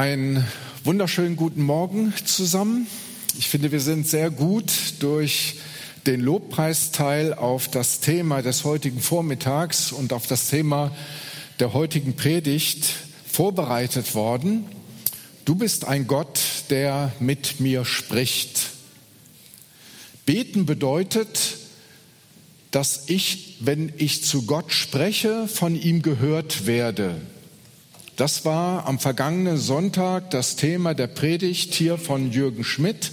Einen wunderschönen guten Morgen zusammen. Ich finde, wir sind sehr gut durch den Lobpreisteil auf das Thema des heutigen Vormittags und auf das Thema der heutigen Predigt vorbereitet worden. Du bist ein Gott, der mit mir spricht. Beten bedeutet, dass ich, wenn ich zu Gott spreche, von ihm gehört werde. Das war am vergangenen Sonntag das Thema der Predigt hier von Jürgen Schmidt.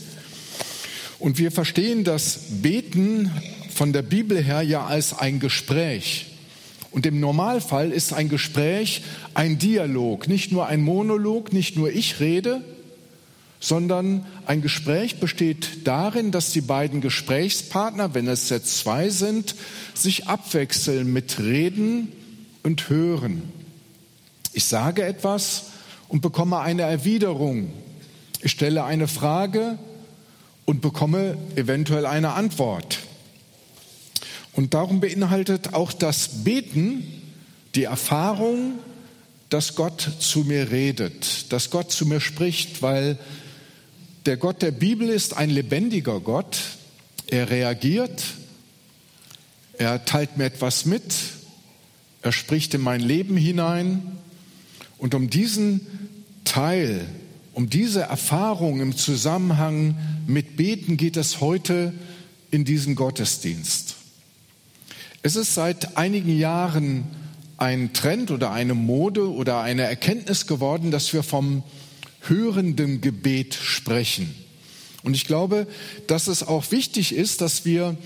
Und wir verstehen das Beten von der Bibel her ja als ein Gespräch. Und im Normalfall ist ein Gespräch ein Dialog, nicht nur ein Monolog, nicht nur ich rede, sondern ein Gespräch besteht darin, dass die beiden Gesprächspartner, wenn es jetzt zwei sind, sich abwechseln mit Reden und Hören. Ich sage etwas und bekomme eine Erwiderung. Ich stelle eine Frage und bekomme eventuell eine Antwort. Und darum beinhaltet auch das Beten die Erfahrung, dass Gott zu mir redet, dass Gott zu mir spricht, weil der Gott der Bibel ist ein lebendiger Gott. Er reagiert, er teilt mir etwas mit, er spricht in mein Leben hinein und um diesen Teil, um diese Erfahrung im Zusammenhang mit Beten geht es heute in diesen Gottesdienst. Es ist seit einigen Jahren ein Trend oder eine Mode oder eine Erkenntnis geworden, dass wir vom hörenden Gebet sprechen. Und ich glaube, dass es auch wichtig ist, dass wir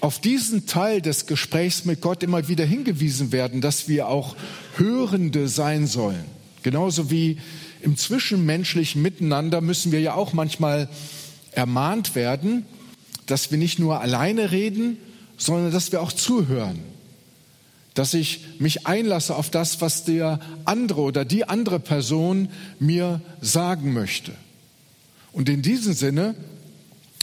auf diesen Teil des Gesprächs mit Gott immer wieder hingewiesen werden, dass wir auch Hörende sein sollen. Genauso wie im zwischenmenschlichen Miteinander müssen wir ja auch manchmal ermahnt werden, dass wir nicht nur alleine reden, sondern dass wir auch zuhören. Dass ich mich einlasse auf das, was der andere oder die andere Person mir sagen möchte. Und in diesem Sinne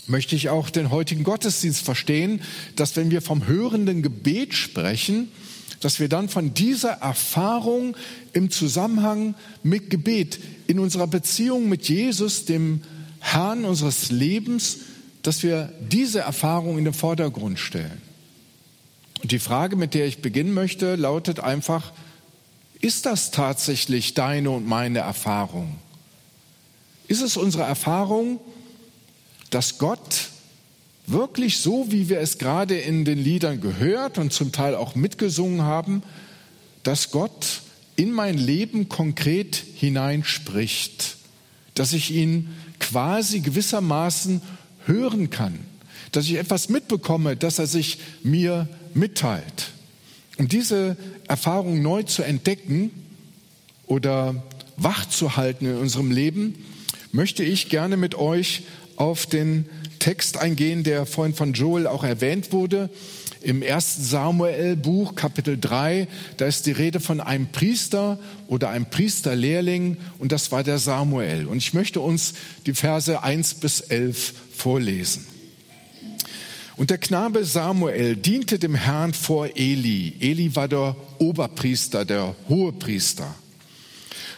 möchte ich auch den heutigen Gottesdienst verstehen, dass wenn wir vom hörenden Gebet sprechen, dass wir dann von dieser Erfahrung im Zusammenhang mit Gebet in unserer Beziehung mit Jesus, dem Herrn unseres Lebens, dass wir diese Erfahrung in den Vordergrund stellen. Und die Frage, mit der ich beginnen möchte, lautet einfach, ist das tatsächlich deine und meine Erfahrung? Ist es unsere Erfahrung, dass Gott wirklich so, wie wir es gerade in den Liedern gehört und zum Teil auch mitgesungen haben, dass Gott in mein Leben konkret hineinspricht, dass ich ihn quasi gewissermaßen hören kann, dass ich etwas mitbekomme, dass er sich mir mitteilt. Um diese Erfahrung neu zu entdecken oder wach zu halten in unserem Leben, möchte ich gerne mit euch auf den Text eingehen, der vorhin von Joel auch erwähnt wurde. Im ersten Samuel-Buch, Kapitel 3, da ist die Rede von einem Priester oder einem Priesterlehrling und das war der Samuel. Und ich möchte uns die Verse 1 bis 11 vorlesen. Und der Knabe Samuel diente dem Herrn vor Eli. Eli war der Oberpriester, der Hohepriester.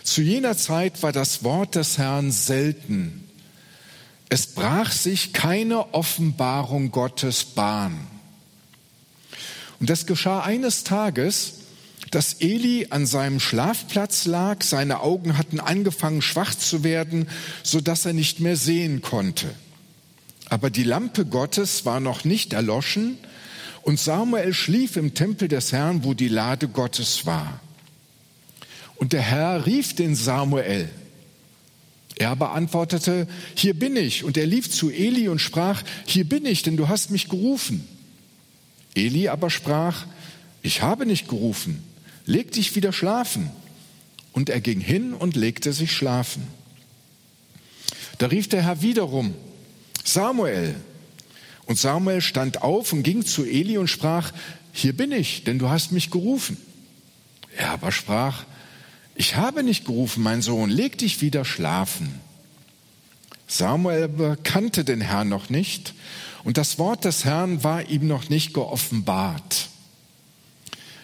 Zu jener Zeit war das Wort des Herrn selten es brach sich keine Offenbarung Gottes Bahn. Und das geschah eines Tages, dass Eli an seinem Schlafplatz lag, seine Augen hatten angefangen schwach zu werden, so dass er nicht mehr sehen konnte. Aber die Lampe Gottes war noch nicht erloschen und Samuel schlief im Tempel des Herrn, wo die Lade Gottes war. Und der Herr rief den Samuel. Er aber antwortete, hier bin ich. Und er lief zu Eli und sprach, hier bin ich, denn du hast mich gerufen. Eli aber sprach, ich habe nicht gerufen, leg dich wieder schlafen. Und er ging hin und legte sich schlafen. Da rief der Herr wiederum, Samuel. Und Samuel stand auf und ging zu Eli und sprach, hier bin ich, denn du hast mich gerufen. Er aber sprach, ich habe nicht gerufen, mein Sohn, leg dich wieder schlafen. Samuel bekannte den Herrn noch nicht und das Wort des Herrn war ihm noch nicht geoffenbart.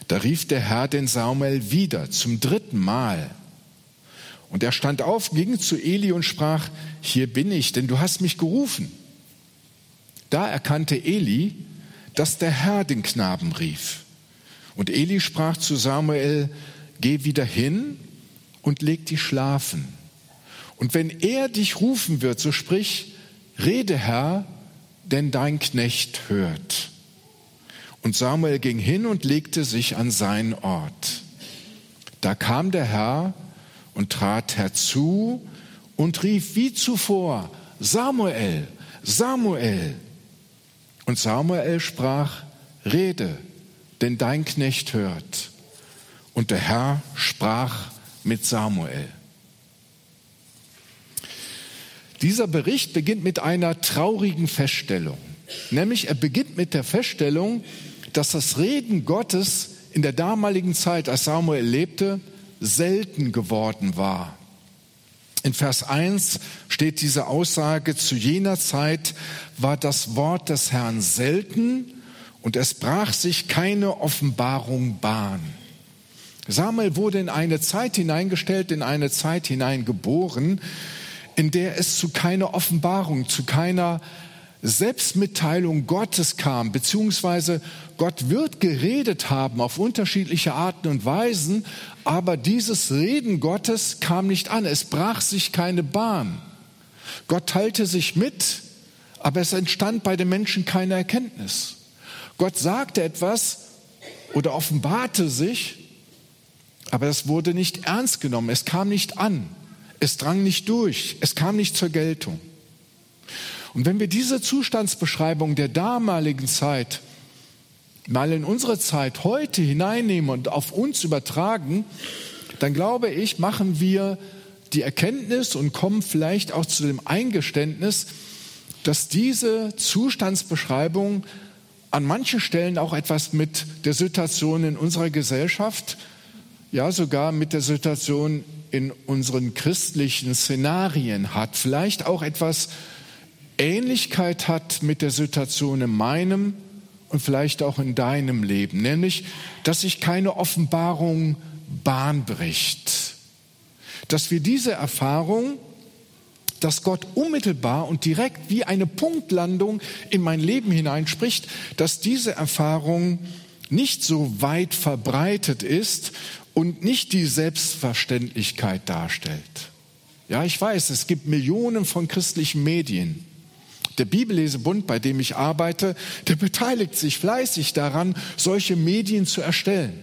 Da rief der Herr den Samuel wieder zum dritten Mal. Und er stand auf, ging zu Eli und sprach, hier bin ich, denn du hast mich gerufen. Da erkannte Eli, dass der Herr den Knaben rief. Und Eli sprach zu Samuel, geh wieder hin und leg dich schlafen. Und wenn er dich rufen wird, so sprich, rede Herr, denn dein Knecht hört. Und Samuel ging hin und legte sich an seinen Ort. Da kam der Herr und trat herzu und rief wie zuvor, Samuel, Samuel. Und Samuel sprach, rede, denn dein Knecht hört. Und der Herr sprach mit Samuel. Dieser Bericht beginnt mit einer traurigen Feststellung. Nämlich er beginnt mit der Feststellung, dass das Reden Gottes in der damaligen Zeit, als Samuel lebte, selten geworden war. In Vers 1 steht diese Aussage, zu jener Zeit war das Wort des Herrn selten und es brach sich keine Offenbarung Bahn. Samuel wurde in eine Zeit hineingestellt, in eine Zeit hineingeboren, in der es zu keiner Offenbarung, zu keiner Selbstmitteilung Gottes kam, beziehungsweise Gott wird geredet haben auf unterschiedliche Arten und Weisen, aber dieses Reden Gottes kam nicht an, es brach sich keine Bahn. Gott teilte sich mit, aber es entstand bei den Menschen keine Erkenntnis. Gott sagte etwas oder offenbarte sich, aber es wurde nicht ernst genommen, es kam nicht an. Es drang nicht durch, es kam nicht zur Geltung. Und wenn wir diese Zustandsbeschreibung der damaligen Zeit mal in unsere Zeit heute hineinnehmen und auf uns übertragen, dann glaube ich, machen wir die Erkenntnis und kommen vielleicht auch zu dem Eingeständnis, dass diese Zustandsbeschreibung an manchen Stellen auch etwas mit der Situation in unserer Gesellschaft, ja sogar mit der Situation in unseren christlichen Szenarien hat, vielleicht auch etwas Ähnlichkeit hat mit der Situation in meinem und vielleicht auch in deinem Leben, nämlich, dass sich keine Offenbarung Bahn bricht. Dass wir diese Erfahrung, dass Gott unmittelbar und direkt wie eine Punktlandung in mein Leben hineinspricht, dass diese Erfahrung nicht so weit verbreitet ist und nicht die Selbstverständlichkeit darstellt. Ja, ich weiß, es gibt Millionen von christlichen Medien. Der Bibellesebund, bei dem ich arbeite, der beteiligt sich fleißig daran, solche Medien zu erstellen.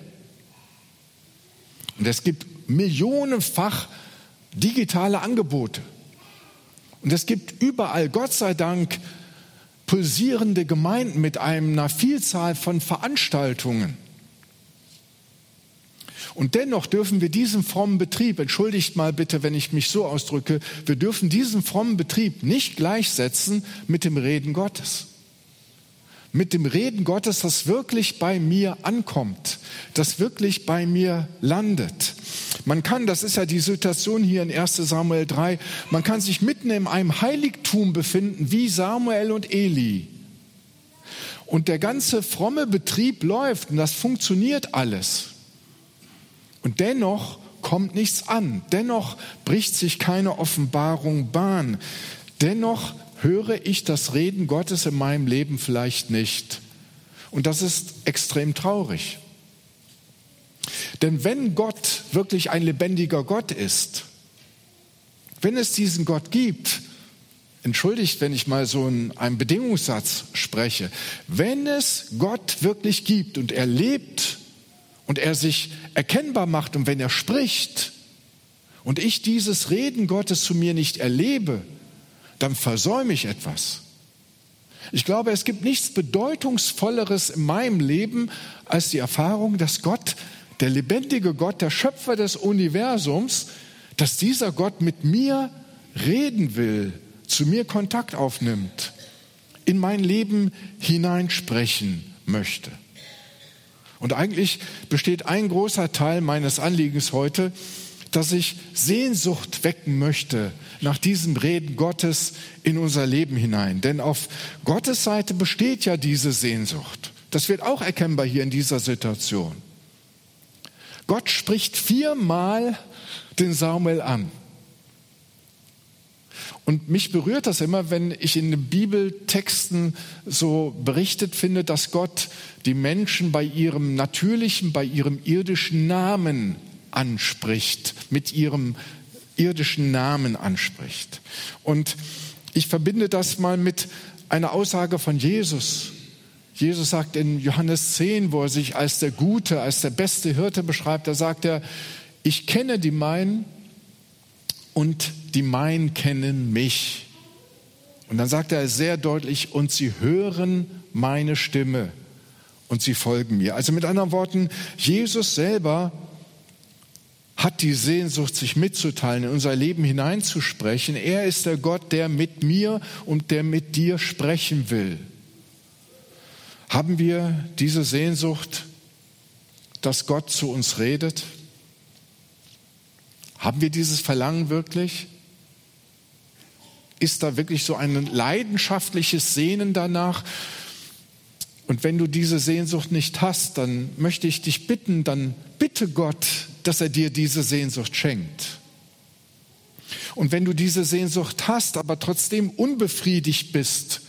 Und es gibt millionenfach digitale Angebote. Und es gibt überall, Gott sei Dank, pulsierende Gemeinden mit einer Vielzahl von Veranstaltungen. Und dennoch dürfen wir diesen frommen Betrieb, entschuldigt mal bitte, wenn ich mich so ausdrücke, wir dürfen diesen frommen Betrieb nicht gleichsetzen mit dem Reden Gottes. Mit dem Reden Gottes, das wirklich bei mir ankommt, das wirklich bei mir landet. Man kann, das ist ja die Situation hier in 1 Samuel 3, man kann sich mitten in einem Heiligtum befinden, wie Samuel und Eli. Und der ganze fromme Betrieb läuft und das funktioniert alles. Und dennoch kommt nichts an. Dennoch bricht sich keine Offenbarung Bahn. Dennoch höre ich das Reden Gottes in meinem Leben vielleicht nicht. Und das ist extrem traurig. Denn wenn Gott wirklich ein lebendiger Gott ist, wenn es diesen Gott gibt, entschuldigt, wenn ich mal so einen, einen Bedingungssatz spreche, wenn es Gott wirklich gibt und er lebt und er sich erkennbar macht und wenn er spricht und ich dieses Reden Gottes zu mir nicht erlebe, dann versäume ich etwas. Ich glaube, es gibt nichts Bedeutungsvolleres in meinem Leben als die Erfahrung, dass Gott, der lebendige Gott, der Schöpfer des Universums, dass dieser Gott mit mir reden will, zu mir Kontakt aufnimmt, in mein Leben hineinsprechen möchte. Und eigentlich besteht ein großer Teil meines Anliegens heute, dass ich Sehnsucht wecken möchte nach diesem Reden Gottes in unser Leben hinein. Denn auf Gottes Seite besteht ja diese Sehnsucht. Das wird auch erkennbar hier in dieser Situation. Gott spricht viermal den Samuel an. Und mich berührt das immer, wenn ich in den Bibeltexten so berichtet finde, dass Gott die Menschen bei ihrem natürlichen, bei ihrem irdischen Namen anspricht, mit ihrem irdischen Namen anspricht. Und ich verbinde das mal mit einer Aussage von Jesus. Jesus sagt in Johannes 10, wo er sich als der Gute, als der beste Hirte beschreibt, da sagt er, ich kenne die meinen und die meinen kennen mich. Und dann sagt er sehr deutlich, und sie hören meine Stimme und sie folgen mir. Also mit anderen Worten, Jesus selber hat die Sehnsucht, sich mitzuteilen, in unser Leben hineinzusprechen. Er ist der Gott, der mit mir und der mit dir sprechen will. Haben wir diese Sehnsucht, dass Gott zu uns redet? Haben wir dieses Verlangen wirklich? Ist da wirklich so ein leidenschaftliches Sehnen danach? Und wenn du diese Sehnsucht nicht hast, dann möchte ich dich bitten, dann bitte Gott, dass er dir diese Sehnsucht schenkt. Und wenn du diese Sehnsucht hast, aber trotzdem unbefriedigt bist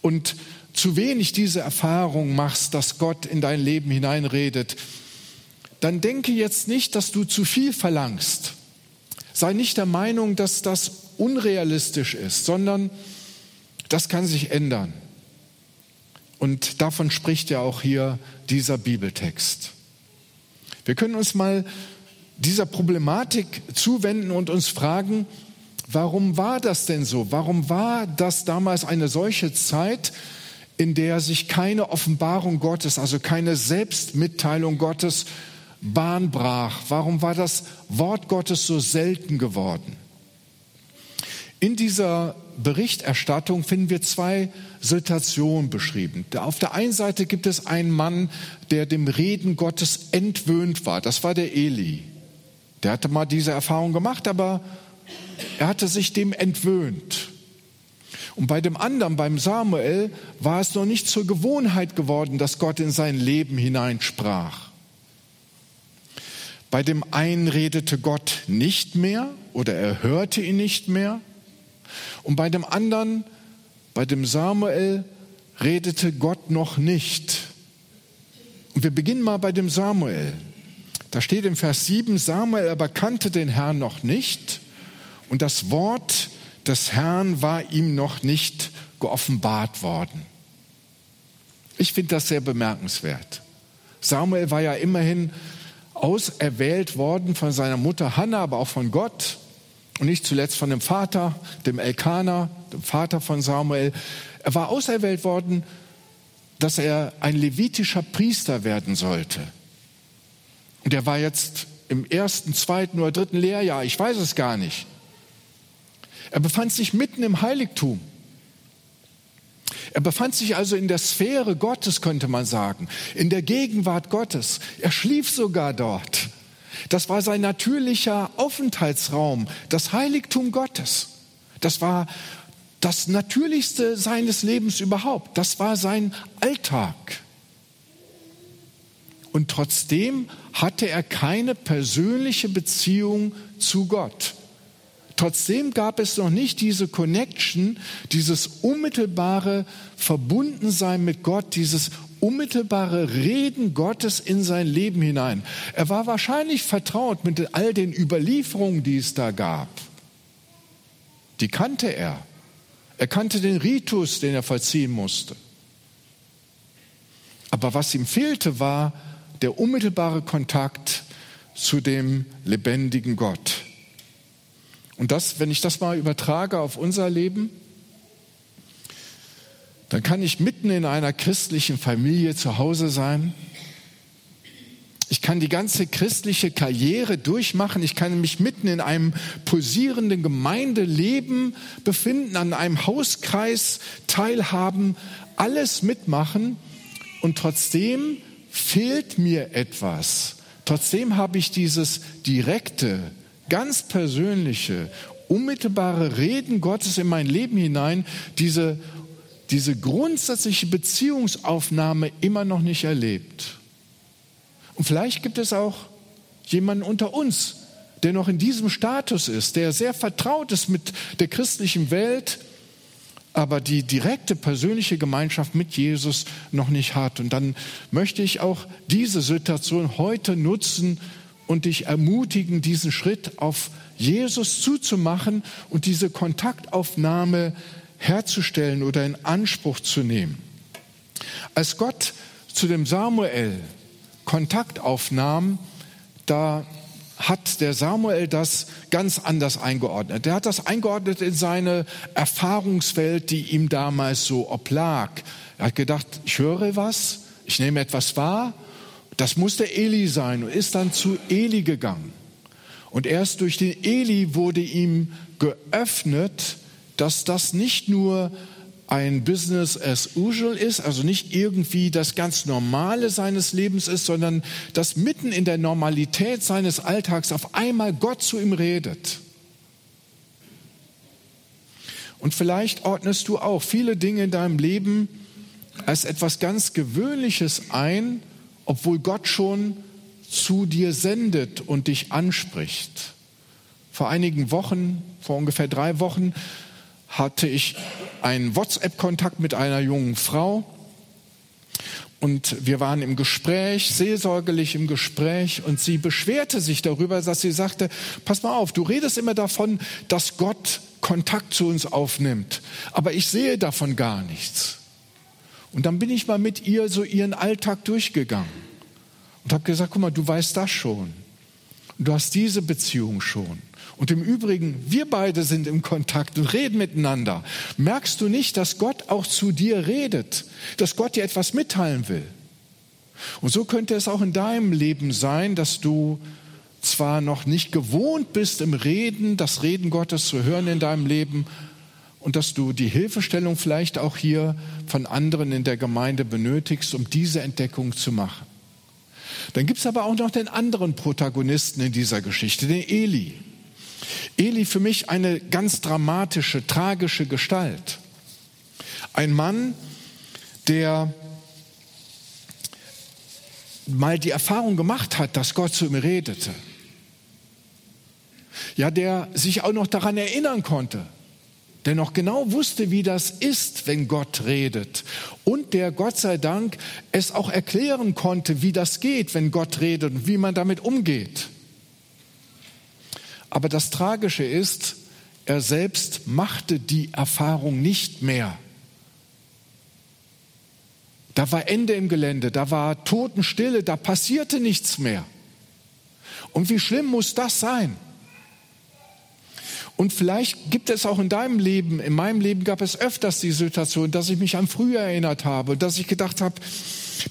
und zu wenig diese Erfahrung machst, dass Gott in dein Leben hineinredet, dann denke jetzt nicht, dass du zu viel verlangst. Sei nicht der Meinung, dass das unrealistisch ist, sondern das kann sich ändern. Und davon spricht ja auch hier dieser Bibeltext. Wir können uns mal dieser Problematik zuwenden und uns fragen, warum war das denn so? Warum war das damals eine solche Zeit, in der sich keine Offenbarung Gottes, also keine Selbstmitteilung Gottes Bahn brach? Warum war das Wort Gottes so selten geworden? In dieser Berichterstattung finden wir zwei Situationen beschrieben. Auf der einen Seite gibt es einen Mann, der dem Reden Gottes entwöhnt war. Das war der Eli. Der hatte mal diese Erfahrung gemacht, aber er hatte sich dem entwöhnt. Und bei dem anderen, beim Samuel, war es noch nicht zur Gewohnheit geworden, dass Gott in sein Leben hineinsprach. Bei dem einen redete Gott nicht mehr oder er hörte ihn nicht mehr. Und bei dem anderen, bei dem Samuel, redete Gott noch nicht. Und wir beginnen mal bei dem Samuel. Da steht im Vers 7, Samuel aber kannte den Herrn noch nicht und das Wort des Herrn war ihm noch nicht geoffenbart worden. Ich finde das sehr bemerkenswert. Samuel war ja immerhin auserwählt worden von seiner Mutter Hannah, aber auch von Gott und nicht zuletzt von dem Vater, dem Elkanah, dem Vater von Samuel. Er war auserwählt worden, dass er ein levitischer Priester werden sollte. Und er war jetzt im ersten, zweiten oder dritten Lehrjahr, ich weiß es gar nicht. Er befand sich mitten im Heiligtum. Er befand sich also in der Sphäre Gottes, könnte man sagen, in der Gegenwart Gottes. Er schlief sogar dort. Das war sein natürlicher Aufenthaltsraum, das Heiligtum Gottes. Das war das Natürlichste seines Lebens überhaupt. Das war sein Alltag. Und trotzdem hatte er keine persönliche Beziehung zu Gott. Trotzdem gab es noch nicht diese Connection, dieses unmittelbare Verbundensein mit Gott, dieses unmittelbare Reden Gottes in sein Leben hinein. Er war wahrscheinlich vertraut mit all den Überlieferungen, die es da gab. Die kannte er. Er kannte den Ritus, den er vollziehen musste. Aber was ihm fehlte, war der unmittelbare Kontakt zu dem lebendigen Gott. Und das, wenn ich das mal übertrage auf unser Leben, dann kann ich mitten in einer christlichen Familie zu Hause sein. Ich kann die ganze christliche Karriere durchmachen. Ich kann mich mitten in einem pulsierenden Gemeindeleben befinden, an einem Hauskreis teilhaben, alles mitmachen. Und trotzdem fehlt mir etwas. Trotzdem habe ich dieses direkte, ganz persönliche, unmittelbare Reden Gottes in mein Leben hinein, diese diese grundsätzliche Beziehungsaufnahme immer noch nicht erlebt. Und vielleicht gibt es auch jemanden unter uns, der noch in diesem Status ist, der sehr vertraut ist mit der christlichen Welt, aber die direkte persönliche Gemeinschaft mit Jesus noch nicht hat. Und dann möchte ich auch diese Situation heute nutzen und dich ermutigen, diesen Schritt auf Jesus zuzumachen und diese Kontaktaufnahme herzustellen oder in Anspruch zu nehmen. Als Gott zu dem Samuel Kontakt aufnahm, da hat der Samuel das ganz anders eingeordnet. Er hat das eingeordnet in seine Erfahrungswelt, die ihm damals so oblag. Er hat gedacht, ich höre was, ich nehme etwas wahr, das muss der Eli sein und ist dann zu Eli gegangen. Und erst durch den Eli wurde ihm geöffnet, dass das nicht nur ein Business as usual ist, also nicht irgendwie das ganz Normale seines Lebens ist, sondern dass mitten in der Normalität seines Alltags auf einmal Gott zu ihm redet. Und vielleicht ordnest du auch viele Dinge in deinem Leben als etwas ganz Gewöhnliches ein, obwohl Gott schon zu dir sendet und dich anspricht. Vor einigen Wochen, vor ungefähr drei Wochen, hatte ich einen WhatsApp-Kontakt mit einer jungen Frau und wir waren im Gespräch, seelsorgerlich im Gespräch und sie beschwerte sich darüber, dass sie sagte, pass mal auf, du redest immer davon, dass Gott Kontakt zu uns aufnimmt, aber ich sehe davon gar nichts. Und dann bin ich mal mit ihr so ihren Alltag durchgegangen und habe gesagt, guck mal, du weißt das schon. Und du hast diese Beziehung schon. Und im Übrigen, wir beide sind im Kontakt und reden miteinander. Merkst du nicht, dass Gott auch zu dir redet, dass Gott dir etwas mitteilen will? Und so könnte es auch in deinem Leben sein, dass du zwar noch nicht gewohnt bist im Reden, das Reden Gottes zu hören in deinem Leben und dass du die Hilfestellung vielleicht auch hier von anderen in der Gemeinde benötigst, um diese Entdeckung zu machen. Dann gibt es aber auch noch den anderen Protagonisten in dieser Geschichte, den Eli. Eli für mich eine ganz dramatische, tragische Gestalt. Ein Mann, der mal die Erfahrung gemacht hat, dass Gott zu ihm redete. Ja, der sich auch noch daran erinnern konnte, der noch genau wusste, wie das ist, wenn Gott redet. Und der Gott sei Dank es auch erklären konnte, wie das geht, wenn Gott redet und wie man damit umgeht. Aber das Tragische ist, er selbst machte die Erfahrung nicht mehr. Da war Ende im Gelände, da war Totenstille, da passierte nichts mehr. Und wie schlimm muss das sein? Und vielleicht gibt es auch in deinem Leben, in meinem Leben gab es öfters die Situation, dass ich mich an früher erinnert habe, dass ich gedacht habe,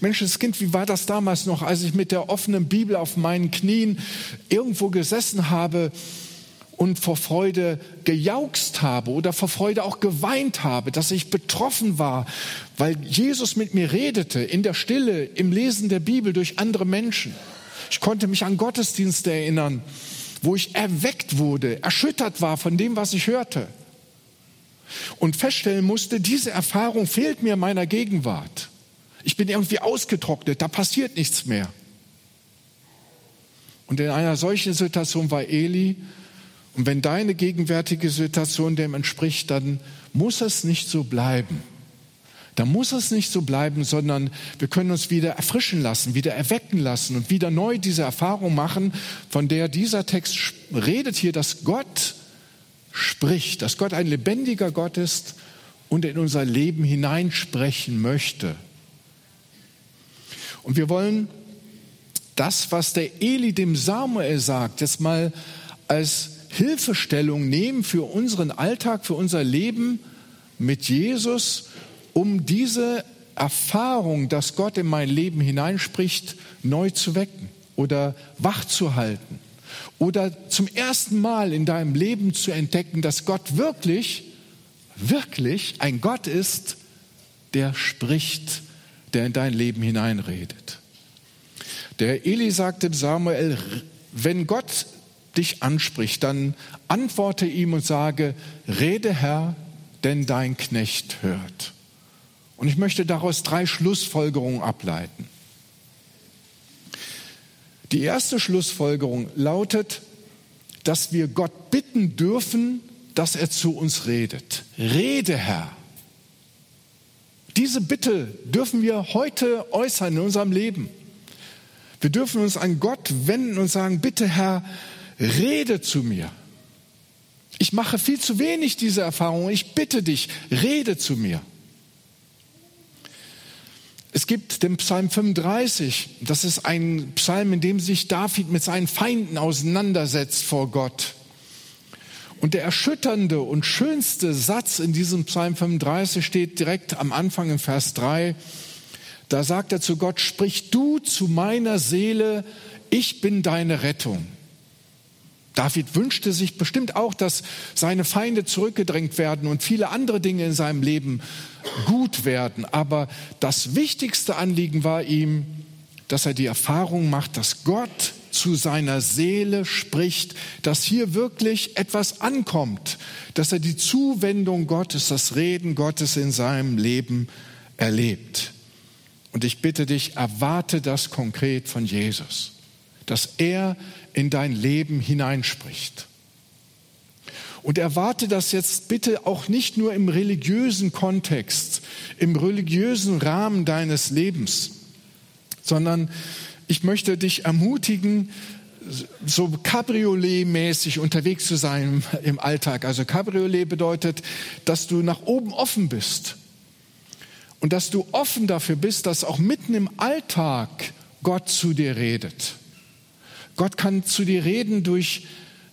Mensch, das Kind, wie war das damals noch, als ich mit der offenen Bibel auf meinen Knien irgendwo gesessen habe und vor Freude gejaukst habe oder vor Freude auch geweint habe, dass ich betroffen war, weil Jesus mit mir redete, in der Stille, im Lesen der Bibel durch andere Menschen. Ich konnte mich an Gottesdienste erinnern, wo ich erweckt wurde, erschüttert war von dem, was ich hörte. Und feststellen musste, diese Erfahrung fehlt mir in meiner Gegenwart. Ich bin irgendwie ausgetrocknet, da passiert nichts mehr. Und in einer solchen Situation war Eli. Und wenn deine gegenwärtige Situation dem entspricht, dann muss es nicht so bleiben. Da muss es nicht so bleiben, sondern wir können uns wieder erfrischen lassen, wieder erwecken lassen und wieder neu diese Erfahrung machen, von der dieser Text redet hier, dass Gott spricht, dass Gott ein lebendiger Gott ist und in unser Leben hineinsprechen möchte. Und wir wollen das, was der Eli dem Samuel sagt, jetzt mal als Hilfestellung nehmen für unseren Alltag, für unser Leben mit Jesus um diese Erfahrung, dass Gott in mein Leben hineinspricht, neu zu wecken oder wach zu halten oder zum ersten Mal in deinem Leben zu entdecken, dass Gott wirklich, wirklich ein Gott ist, der spricht, der in dein Leben hineinredet. Der Eli sagte Samuel, wenn Gott dich anspricht, dann antworte ihm und sage, rede Herr, denn dein Knecht hört. Und ich möchte daraus drei Schlussfolgerungen ableiten. Die erste Schlussfolgerung lautet, dass wir Gott bitten dürfen, dass er zu uns redet. Rede, Herr. Diese Bitte dürfen wir heute äußern in unserem Leben. Wir dürfen uns an Gott wenden und sagen, bitte Herr, rede zu mir. Ich mache viel zu wenig diese Erfahrung. Ich bitte dich, rede zu mir. Es gibt den Psalm 35. Das ist ein Psalm, in dem sich David mit seinen Feinden auseinandersetzt vor Gott. Und der erschütternde und schönste Satz in diesem Psalm 35 steht direkt am Anfang in Vers 3. Da sagt er zu Gott, sprich du zu meiner Seele, ich bin deine Rettung. David wünschte sich bestimmt auch, dass seine Feinde zurückgedrängt werden und viele andere Dinge in seinem Leben gut werden. Aber das wichtigste Anliegen war ihm, dass er die Erfahrung macht, dass Gott zu seiner Seele spricht, dass hier wirklich etwas ankommt, dass er die Zuwendung Gottes, das Reden Gottes in seinem Leben erlebt. Und ich bitte dich, erwarte das konkret von Jesus, dass er in dein Leben hineinspricht. Und erwarte das jetzt bitte auch nicht nur im religiösen Kontext, im religiösen Rahmen deines Lebens, sondern ich möchte dich ermutigen, so Cabriolet-mäßig unterwegs zu sein im Alltag. Also Cabriolet bedeutet, dass du nach oben offen bist und dass du offen dafür bist, dass auch mitten im Alltag Gott zu dir redet. Gott kann zu dir reden durch,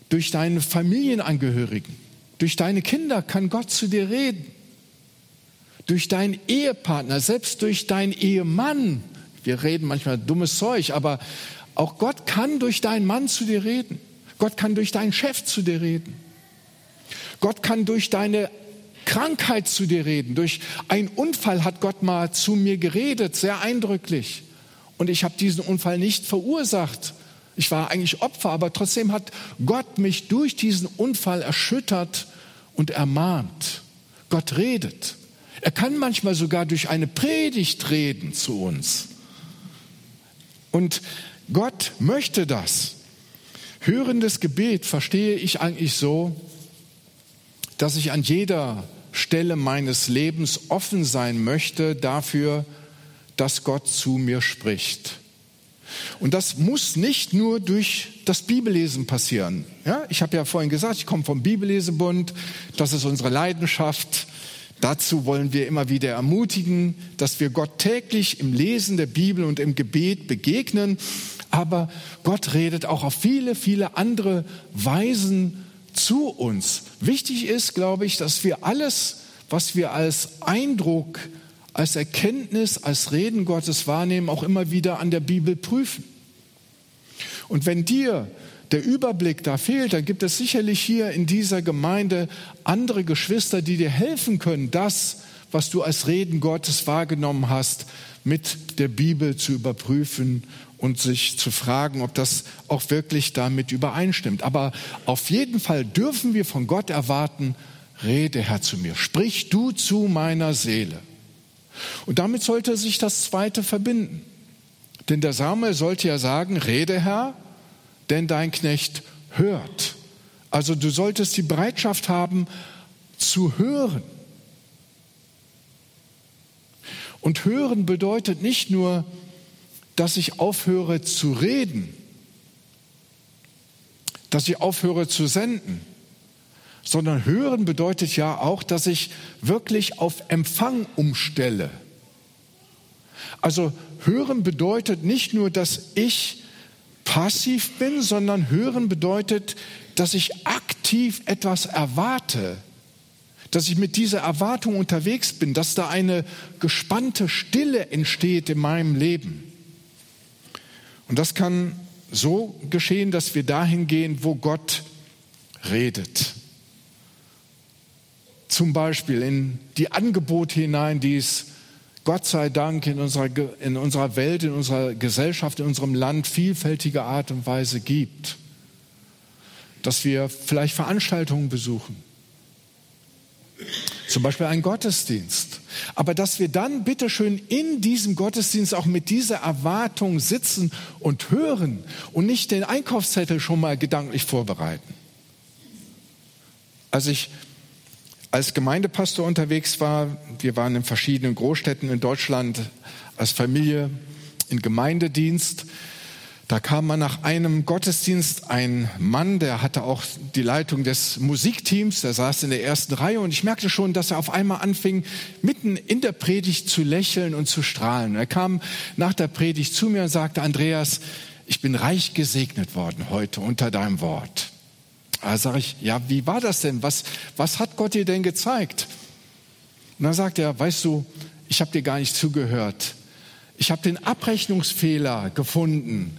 durch deine Familienangehörigen, durch deine Kinder kann Gott zu dir reden, durch deinen Ehepartner, selbst durch deinen Ehemann. Wir reden manchmal dummes Zeug, aber auch Gott kann durch deinen Mann zu dir reden. Gott kann durch deinen Chef zu dir reden. Gott kann durch deine Krankheit zu dir reden. Durch einen Unfall hat Gott mal zu mir geredet, sehr eindrücklich. Und ich habe diesen Unfall nicht verursacht. Ich war eigentlich Opfer, aber trotzdem hat Gott mich durch diesen Unfall erschüttert und ermahnt. Gott redet. Er kann manchmal sogar durch eine Predigt reden zu uns. Und Gott möchte das. Hörendes Gebet verstehe ich eigentlich so, dass ich an jeder Stelle meines Lebens offen sein möchte dafür, dass Gott zu mir spricht. Und das muss nicht nur durch das Bibellesen passieren. Ja, ich habe ja vorhin gesagt, ich komme vom Bibellesebund, das ist unsere Leidenschaft. Dazu wollen wir immer wieder ermutigen, dass wir Gott täglich im Lesen der Bibel und im Gebet begegnen. Aber Gott redet auch auf viele, viele andere Weisen zu uns. Wichtig ist, glaube ich, dass wir alles, was wir als Eindruck als Erkenntnis, als Reden Gottes wahrnehmen, auch immer wieder an der Bibel prüfen. Und wenn dir der Überblick da fehlt, dann gibt es sicherlich hier in dieser Gemeinde andere Geschwister, die dir helfen können, das, was du als Reden Gottes wahrgenommen hast, mit der Bibel zu überprüfen und sich zu fragen, ob das auch wirklich damit übereinstimmt. Aber auf jeden Fall dürfen wir von Gott erwarten, rede Herr zu mir, sprich du zu meiner Seele. Und damit sollte sich das Zweite verbinden. Denn der Samuel sollte ja sagen, rede Herr, denn dein Knecht hört. Also du solltest die Bereitschaft haben zu hören. Und hören bedeutet nicht nur, dass ich aufhöre zu reden, dass ich aufhöre zu senden, sondern hören bedeutet ja auch, dass ich wirklich auf Empfang umstelle. Also hören bedeutet nicht nur, dass ich passiv bin, sondern hören bedeutet, dass ich aktiv etwas erwarte, dass ich mit dieser Erwartung unterwegs bin, dass da eine gespannte Stille entsteht in meinem Leben. Und das kann so geschehen, dass wir dahin gehen, wo Gott redet zum Beispiel in die Angebote hinein, die es Gott sei Dank in unserer, in unserer Welt, in unserer Gesellschaft, in unserem Land vielfältige Art und Weise gibt. Dass wir vielleicht Veranstaltungen besuchen. Zum Beispiel einen Gottesdienst. Aber dass wir dann bitteschön in diesem Gottesdienst auch mit dieser Erwartung sitzen und hören und nicht den Einkaufszettel schon mal gedanklich vorbereiten. Als ich als Gemeindepastor unterwegs war, wir waren in verschiedenen Großstädten in Deutschland als Familie in Gemeindedienst, da kam man nach einem Gottesdienst ein Mann, der hatte auch die Leitung des Musikteams, der saß in der ersten Reihe und ich merkte schon, dass er auf einmal anfing, mitten in der Predigt zu lächeln und zu strahlen. Er kam nach der Predigt zu mir und sagte, Andreas, ich bin reich gesegnet worden heute unter deinem Wort. Da sage ich, ja, wie war das denn? Was, was hat Gott dir denn gezeigt? Und dann sagt er, weißt du, ich habe dir gar nicht zugehört. Ich habe den Abrechnungsfehler gefunden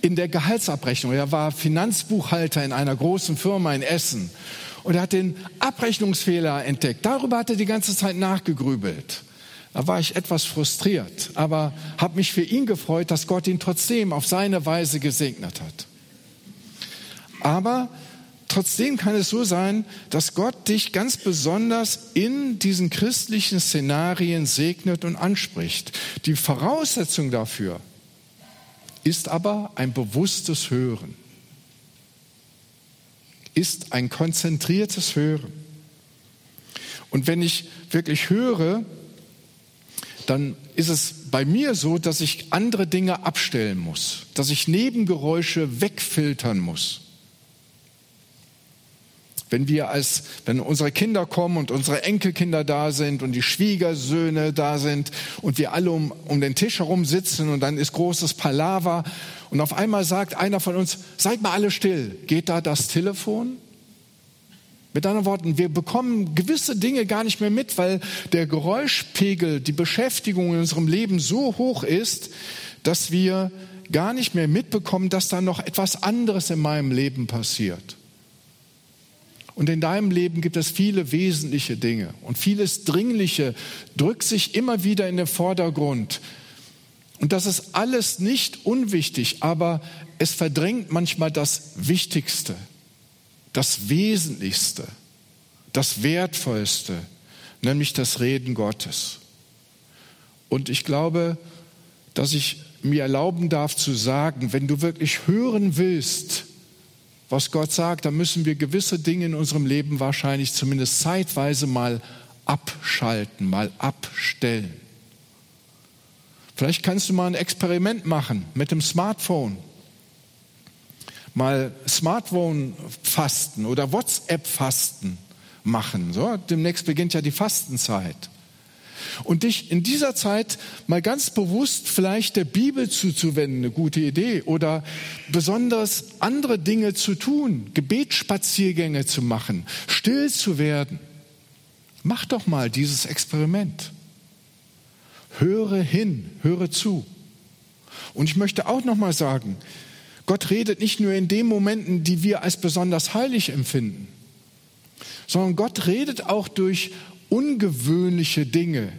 in der Gehaltsabrechnung. Er war Finanzbuchhalter in einer großen Firma in Essen und er hat den Abrechnungsfehler entdeckt. Darüber hat er die ganze Zeit nachgegrübelt. Da war ich etwas frustriert, aber habe mich für ihn gefreut, dass Gott ihn trotzdem auf seine Weise gesegnet hat. Aber trotzdem kann es so sein, dass Gott dich ganz besonders in diesen christlichen Szenarien segnet und anspricht. Die Voraussetzung dafür ist aber ein bewusstes Hören, ist ein konzentriertes Hören. Und wenn ich wirklich höre, dann ist es bei mir so, dass ich andere Dinge abstellen muss, dass ich Nebengeräusche wegfiltern muss wenn wir als, wenn unsere Kinder kommen und unsere Enkelkinder da sind und die Schwiegersöhne da sind und wir alle um, um den Tisch herum sitzen und dann ist großes Palaver und auf einmal sagt einer von uns, seid mal alle still, geht da das Telefon? Mit anderen Worten, wir bekommen gewisse Dinge gar nicht mehr mit, weil der Geräuschpegel, die Beschäftigung in unserem Leben so hoch ist, dass wir gar nicht mehr mitbekommen, dass da noch etwas anderes in meinem Leben passiert. Und in deinem Leben gibt es viele wesentliche Dinge. Und vieles Dringliche drückt sich immer wieder in den Vordergrund. Und das ist alles nicht unwichtig, aber es verdrängt manchmal das Wichtigste, das Wesentlichste, das Wertvollste, nämlich das Reden Gottes. Und ich glaube, dass ich mir erlauben darf zu sagen, wenn du wirklich hören willst, was Gott sagt, dann müssen wir gewisse Dinge in unserem Leben wahrscheinlich zumindest zeitweise mal abschalten, mal abstellen. Vielleicht kannst du mal ein Experiment machen mit dem Smartphone. Mal Smartphone-Fasten oder WhatsApp-Fasten machen. So, demnächst beginnt ja die Fastenzeit und dich in dieser Zeit mal ganz bewusst vielleicht der Bibel zuzuwenden, eine gute Idee, oder besonders andere Dinge zu tun, Gebetsspaziergänge zu machen, still zu werden. Mach doch mal dieses Experiment. Höre hin, höre zu. Und ich möchte auch noch mal sagen, Gott redet nicht nur in den Momenten, die wir als besonders heilig empfinden, sondern Gott redet auch durch ungewöhnliche Dinge,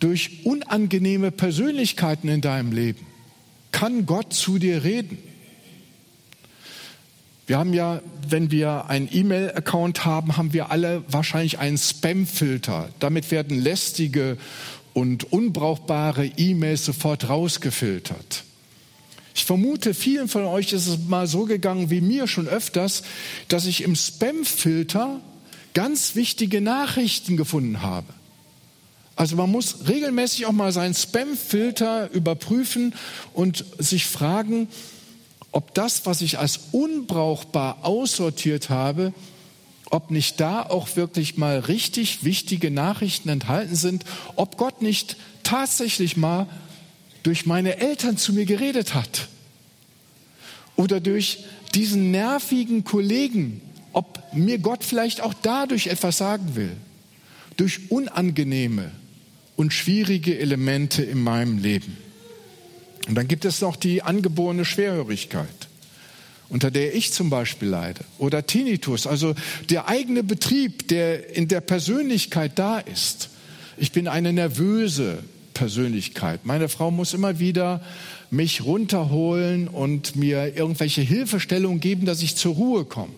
durch unangenehme Persönlichkeiten in deinem Leben, kann Gott zu dir reden. Wir haben ja, wenn wir einen E-Mail-Account haben, haben wir alle wahrscheinlich einen Spam-Filter. Damit werden lästige und unbrauchbare E-Mails sofort rausgefiltert. Ich vermute, vielen von euch ist es mal so gegangen wie mir schon öfters, dass ich im Spam-Filter ganz wichtige Nachrichten gefunden habe. Also man muss regelmäßig auch mal seinen Spam-Filter überprüfen und sich fragen, ob das, was ich als unbrauchbar aussortiert habe, ob nicht da auch wirklich mal richtig wichtige Nachrichten enthalten sind, ob Gott nicht tatsächlich mal durch meine Eltern zu mir geredet hat oder durch diesen nervigen Kollegen, ob mir Gott vielleicht auch dadurch etwas sagen will, durch unangenehme und schwierige Elemente in meinem Leben. Und dann gibt es noch die angeborene Schwerhörigkeit, unter der ich zum Beispiel leide, oder Tinnitus, also der eigene Betrieb, der in der Persönlichkeit da ist. Ich bin eine nervöse Persönlichkeit. Meine Frau muss immer wieder mich runterholen und mir irgendwelche Hilfestellungen geben, dass ich zur Ruhe komme.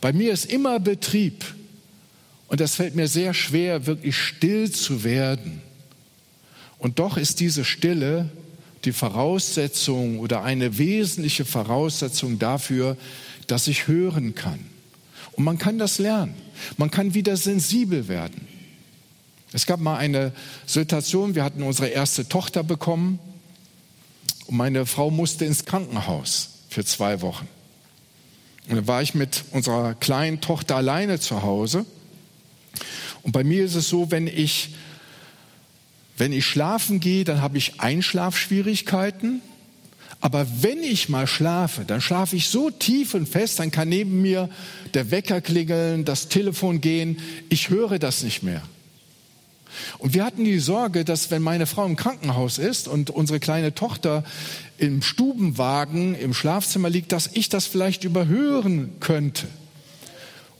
Bei mir ist immer Betrieb. Und es fällt mir sehr schwer, wirklich still zu werden. Und doch ist diese Stille die Voraussetzung oder eine wesentliche Voraussetzung dafür, dass ich hören kann. Und man kann das lernen. Man kann wieder sensibel werden. Es gab mal eine Situation, wir hatten unsere erste Tochter bekommen und meine Frau musste ins Krankenhaus für zwei Wochen. Und war ich mit unserer kleinen Tochter alleine zu Hause. Und bei mir ist es so, wenn ich, wenn ich schlafen gehe, dann habe ich Einschlafschwierigkeiten. Aber wenn ich mal schlafe, dann schlafe ich so tief und fest, dann kann neben mir der Wecker klingeln, das Telefon gehen. Ich höre das nicht mehr. Und wir hatten die Sorge, dass wenn meine Frau im Krankenhaus ist und unsere kleine Tochter im Stubenwagen im Schlafzimmer liegt, dass ich das vielleicht überhören könnte.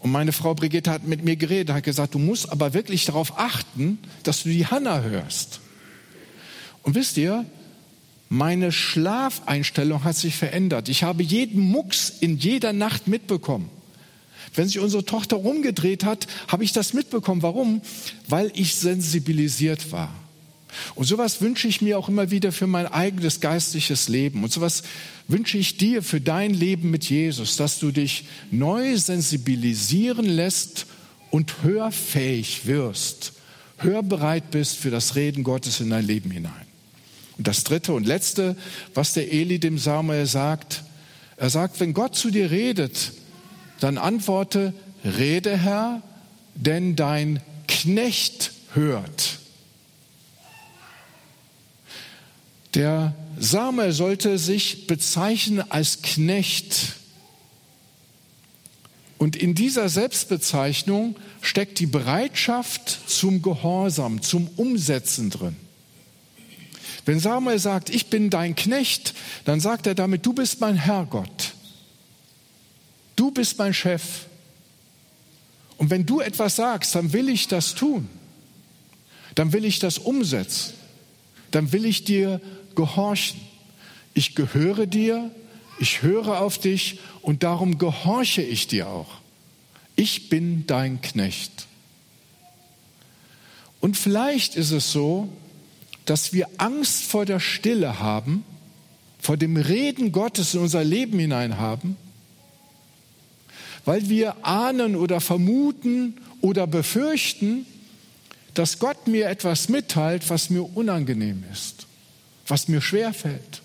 Und meine Frau Brigitte hat mit mir geredet, hat gesagt, du musst aber wirklich darauf achten, dass du die Hanna hörst. Und wisst ihr, meine Schlafeinstellung hat sich verändert. Ich habe jeden Mucks in jeder Nacht mitbekommen. Wenn sich unsere Tochter rumgedreht hat, habe ich das mitbekommen. Warum? Weil ich sensibilisiert war. Und sowas wünsche ich mir auch immer wieder für mein eigenes geistliches Leben. Und sowas wünsche ich dir für dein Leben mit Jesus, dass du dich neu sensibilisieren lässt und hörfähig wirst, hörbereit bist für das Reden Gottes in dein Leben hinein. Und das dritte und letzte, was der Eli dem Samuel sagt, er sagt, wenn Gott zu dir redet, dann antworte, rede Herr, denn dein Knecht hört. Der Samuel sollte sich bezeichnen als Knecht. Und in dieser Selbstbezeichnung steckt die Bereitschaft zum Gehorsam, zum Umsetzen drin. Wenn Samuel sagt, ich bin dein Knecht, dann sagt er damit, du bist mein Herrgott. Du bist mein Chef. Und wenn du etwas sagst, dann will ich das tun. Dann will ich das umsetzen. Dann will ich dir gehorchen. Ich gehöre dir, ich höre auf dich und darum gehorche ich dir auch. Ich bin dein Knecht. Und vielleicht ist es so, dass wir Angst vor der Stille haben, vor dem Reden Gottes in unser Leben hinein haben weil wir ahnen oder vermuten oder befürchten, dass Gott mir etwas mitteilt, was mir unangenehm ist, was mir schwerfällt,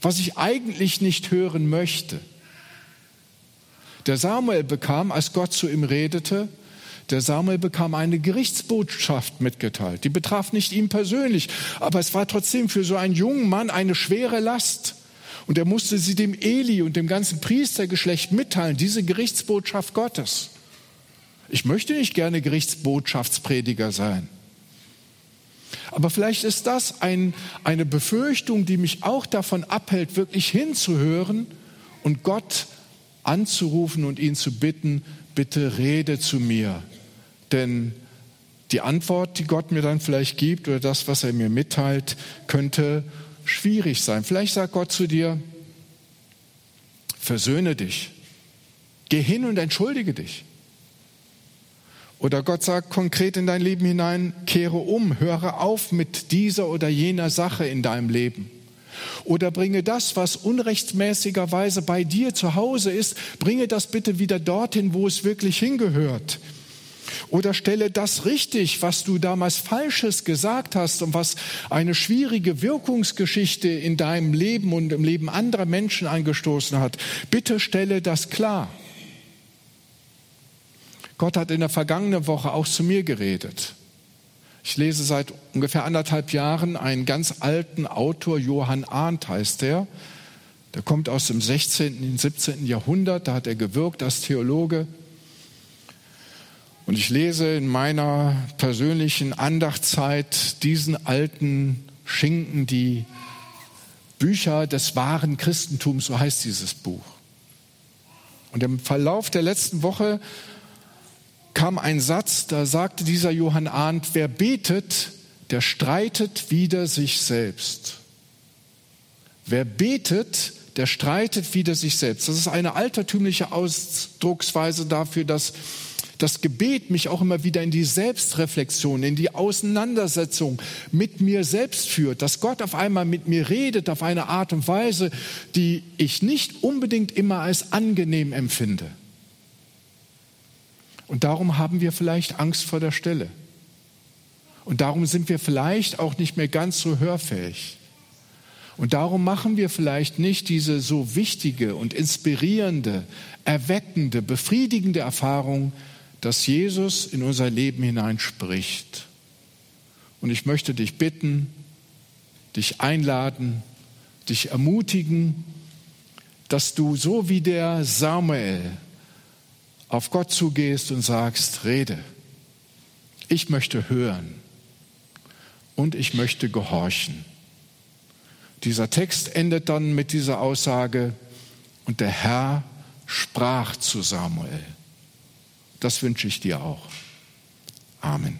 was ich eigentlich nicht hören möchte. Der Samuel bekam, als Gott zu ihm redete, der Samuel bekam eine Gerichtsbotschaft mitgeteilt. Die betraf nicht ihn persönlich, aber es war trotzdem für so einen jungen Mann eine schwere Last. Und er musste sie dem Eli und dem ganzen Priestergeschlecht mitteilen, diese Gerichtsbotschaft Gottes. Ich möchte nicht gerne Gerichtsbotschaftsprediger sein. Aber vielleicht ist das ein, eine Befürchtung, die mich auch davon abhält, wirklich hinzuhören und Gott anzurufen und ihn zu bitten, bitte rede zu mir. Denn die Antwort, die Gott mir dann vielleicht gibt oder das, was er mir mitteilt, könnte schwierig sein. Vielleicht sagt Gott zu dir, versöhne dich, geh hin und entschuldige dich. Oder Gott sagt konkret in dein Leben hinein, kehre um, höre auf mit dieser oder jener Sache in deinem Leben. Oder bringe das, was unrechtmäßigerweise bei dir zu Hause ist, bringe das bitte wieder dorthin, wo es wirklich hingehört. Oder stelle das richtig, was du damals Falsches gesagt hast und was eine schwierige Wirkungsgeschichte in deinem Leben und im Leben anderer Menschen angestoßen hat. Bitte stelle das klar. Gott hat in der vergangenen Woche auch zu mir geredet. Ich lese seit ungefähr anderthalb Jahren einen ganz alten Autor, Johann Arndt heißt er. Der kommt aus dem 16. und 17. Jahrhundert, da hat er gewirkt als Theologe. Und ich lese in meiner persönlichen Andachtzeit diesen alten Schinken, die Bücher des wahren Christentums, so heißt dieses Buch. Und im Verlauf der letzten Woche kam ein Satz, da sagte dieser Johann Arndt, wer betet, der streitet wider sich selbst. Wer betet, der streitet wider sich selbst. Das ist eine altertümliche Ausdrucksweise dafür, dass das Gebet mich auch immer wieder in die Selbstreflexion, in die Auseinandersetzung mit mir selbst führt, dass Gott auf einmal mit mir redet auf eine Art und Weise, die ich nicht unbedingt immer als angenehm empfinde. Und darum haben wir vielleicht Angst vor der Stelle. Und darum sind wir vielleicht auch nicht mehr ganz so hörfähig. Und darum machen wir vielleicht nicht diese so wichtige und inspirierende, erweckende, befriedigende Erfahrung, dass Jesus in unser Leben hineinspricht. Und ich möchte dich bitten, dich einladen, dich ermutigen, dass du so wie der Samuel auf Gott zugehst und sagst, rede. Ich möchte hören und ich möchte gehorchen. Dieser Text endet dann mit dieser Aussage, und der Herr sprach zu Samuel. Das wünsche ich dir auch. Amen.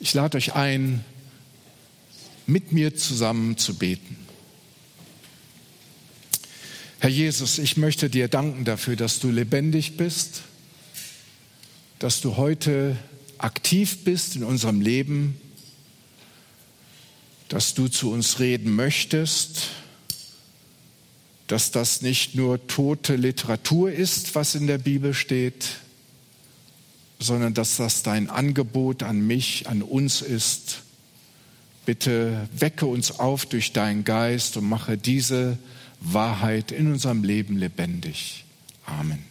Ich lade euch ein, mit mir zusammen zu beten. Herr Jesus, ich möchte dir danken dafür, dass du lebendig bist, dass du heute aktiv bist in unserem Leben, dass du zu uns reden möchtest, dass das nicht nur tote Literatur ist, was in der Bibel steht, sondern dass das dein Angebot an mich, an uns ist. Bitte wecke uns auf durch deinen Geist und mache diese Wahrheit in unserem Leben lebendig. Amen.